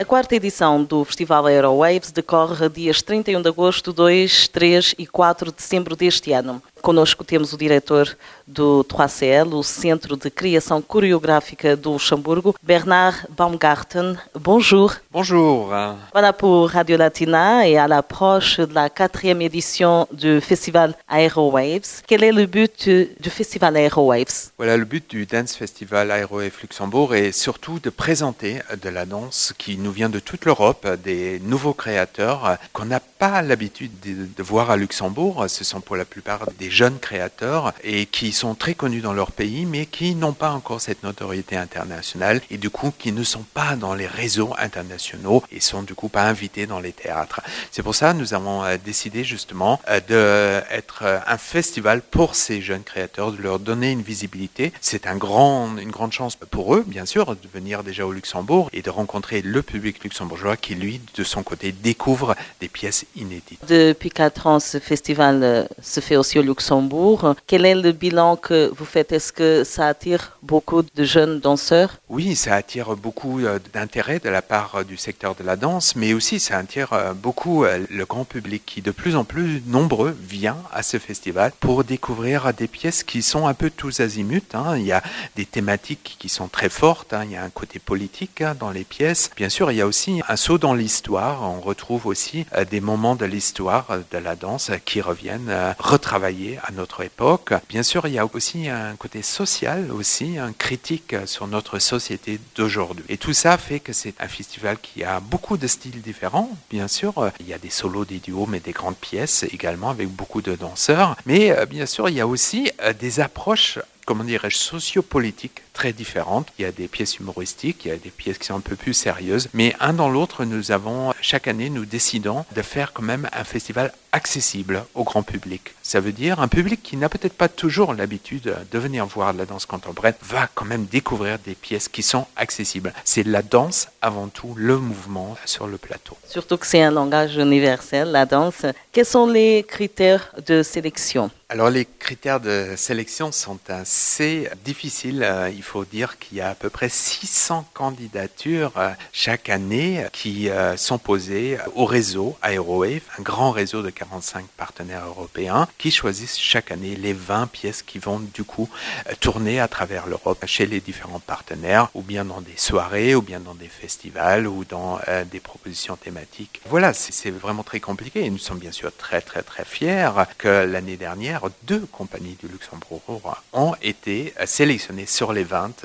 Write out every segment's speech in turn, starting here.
A quarta edição do Festival Aerowaves decorre dias 31 de agosto, 2, 3 e 4 de dezembro deste ano. Conosco temos o diretor do 3CL, o Centro de Criação Coreográfica do Luxemburgo, Bernard Baumgarten. Bonjour. Bonjour. Voilà pour Radio Latina et à l'approche de la quatrième édition du Festival Aerowaves. Quel est le but du Festival Aerowaves? Voilà, le but du Dance Festival Aerowave Luxembourg est surtout de présenter de la danse qui nous vient de toute l'Europe, des nouveaux créateurs qu'on n'a pas l'habitude de, de voir à Luxembourg. Ce sont pour la plupart des jeunes créateurs et qui sont très connus dans leur pays, mais qui n'ont pas encore cette notoriété internationale et du coup qui ne sont pas dans les réseaux internationaux et sont du coup pas invités dans les théâtres. C'est pour ça que nous avons euh, décidé justement euh, d'être un festival pour ces jeunes créateurs, de leur donner une visibilité. C'est une grande chance pour eux, bien sûr, de venir déjà au Luxembourg et de rencontrer le public luxembourgeois qui, lui, de son côté, découvre des pièces inédites. Depuis quatre ans, ce festival euh, se fait aussi au Luxembourg. Quel est le bilan que vous faites? Est-ce que ça attire beaucoup de jeunes danseurs? Oui, ça attire beaucoup euh, d'intérêt de la part euh, du secteur de la danse, mais aussi ça attire euh, beaucoup le grand public qui de plus en plus nombreux vient à ce festival pour découvrir des pièces qui sont un peu tous azimuts. hein. Il y a des thématiques qui sont très fortes, hein. il y a un côté politique hein, dans les pièces. Bien sûr, il y a aussi un saut dans l'histoire. On retrouve aussi des moments de l'histoire de la danse qui reviennent euh, à notre époque. Bien sûr, il y a aussi un côté social aussi, un critique sur notre société d'aujourd'hui. Et tout ça fait que c'est un festival qui a beaucoup de styles différents. Bien sûr, il y a des solos, des duos, mais des grandes pièces également avec beaucoup de danseurs. Mais euh, bien sûr, il y a aussi euh, des approches comment dirais-je, sociopolitiques très différentes. Il y a des pièces humoristiques, il y a des pièces qui sont un peu plus sérieuses, mais un dans l'autre, nous avons, chaque année, nous décidons de faire quand même un festival accessible au grand public. Ça veut dire un public qui n'a peut-être pas toujours l'habitude de venir voir la danse contemporaine va quand même découvrir des pièces qui sont accessibles. C'est la danse avant tout, le mouvement sur le plateau. Surtout que c'est un langage universel, la danse. Quels sont les critères de sélection? Alors les critères de sélection sont assez difficiles. Euh, Il faut dire qu'il y a à peu près 600 candidatures euh, chaque année qui euh, sont posées au réseau Aerowave, un grand réseau de 45 partenaires européens qui choisissent chaque année les 20 pièces qui vont du coup tourner à travers l'Europe chez les différents partenaires ou bien dans des soirées ou bien dans des festivals ou dans des propositions thématiques. Voilà, c'est vraiment très compliqué et nous sommes bien sûr très très très fiers que l'année dernière, deux compagnies du Luxembourg ont été euh, sélectionnées sur les 20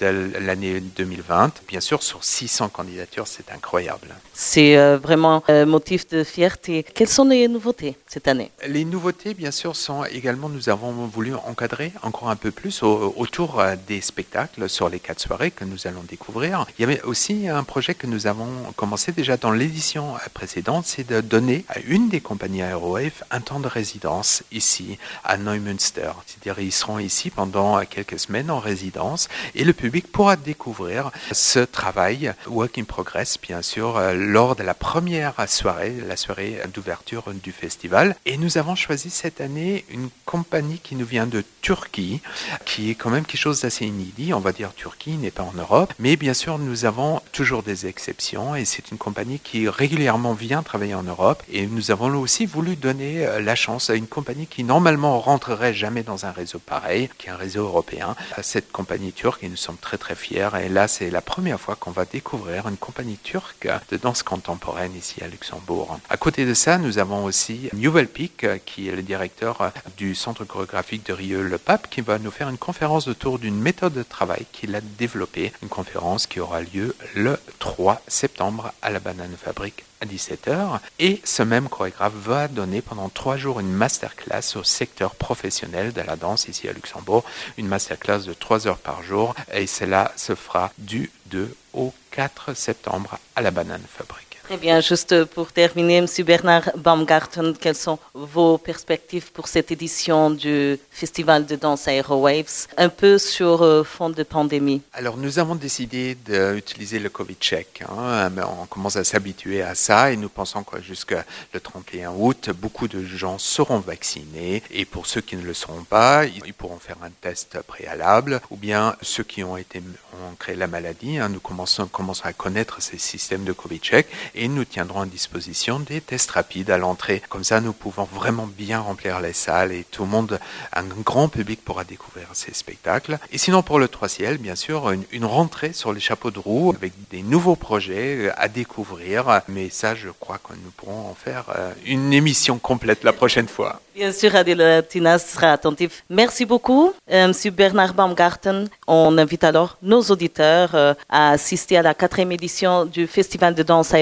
de l'année 2020. Bien sûr, sur 600 candidatures, c'est incroyable. C'est euh, vraiment un motif de fierté. Quelles sont les nouveautés cette année? Les nouveautés, bien sûr, sont également, nous avons voulu encadrer encore un peu plus au- autour euh, des spectacles sur les quatre soirées que nous allons découvrir. Il y avait aussi un projet que nous avons commencé déjà dans l'édition euh, précédente, c'est de donner à une des compagnies Aerowave un temps de résidence ici à Neumünster. C'est-à-dire ils seront ici pendant quelques semaines en résidence et le public pourra découvrir ce travail work in progress, bien sûr, euh, lors de la première soirée, la soirée d'ouverture du festival. Et nous avons choisi cette année une compagnie qui nous vient de Turquie, qui est quand même quelque chose d'assez inédit. On va dire Turquie n'est pas en Europe, mais bien sûr nous avons toujours des exceptions et c'est une compagnie qui régulièrement vient travailler en Europe. Et nous avons aussi voulu donner euh, la chance à une compagnie qui normalement rentrerait jamais dans un réseau pareil, qui est un réseau européen, à cette compagnie turque et nous sommes très très fiers. Et là c'est la première fois qu'on va découvrir une compagnie turque de danse contemporaine ici à Luxembourg. À côté de ça, nous avons aussi Newell Peak, euh, qui est le directeur euh, du centre chorégraphique de Rieux-le Pape, qui va nous faire une conférence autour d'une méthode de travail qu'il a développée. Une conférence qui aura lieu le 3 septembre à la Banane Fabrique à 17h. Et ce même chorégraphe va donner pendant trois jours une masterclass au secteur professionnel de la danse ici à Luxembourg. Une masterclass de trois heures par jour. Et cela se fera du 2 au 4 septembre à la Banane Fabrique. Très bien, juste pour terminer, Monsieur Bernard Baumgarten, quelles sont vos perspectives pour cette édition du Festival de danse Aerowaves, un peu sur euh, fond de pandémie? Alors nous avons décidé d'utiliser le Covid check. Hein. On commence à s'habituer à ça et nous pensons que jusqu'au 31 août, beaucoup de gens seront vaccinés et pour ceux qui ne le seront pas, ils pourront faire un test préalable ou bien ceux qui ont été ont créé la maladie, hein, nous commençons, commençons à connaître ces systèmes de Covid check et nous tiendrons à disposition des tests rapides à l'entrée. Comme ça, nous pouvons vraiment bien remplir les salles et tout le monde, un grand public pourra découvrir ces spectacles. Et sinon, pour le 3 ciel, bien sûr, une, rentrée sur les chapeaux de roue avec des nouveaux projets à découvrir. Mais ça, je crois que nous pourrons en faire euh, une émission complète la prochaine fois. Bien sûr, Radio Latina sera attentif. Merci beaucoup, euh, Monsieur Bernard Baumgarten. On invite alors nos auditeurs euh, à assister à la quatrième édition du Festival de danse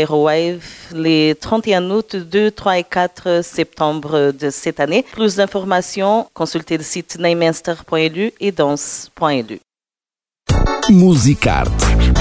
Les 31 août, 2, 3 et 4 septembre de cette année. Plus d'informations, consultez le site neymaster.lu et danse.lu. Musicarte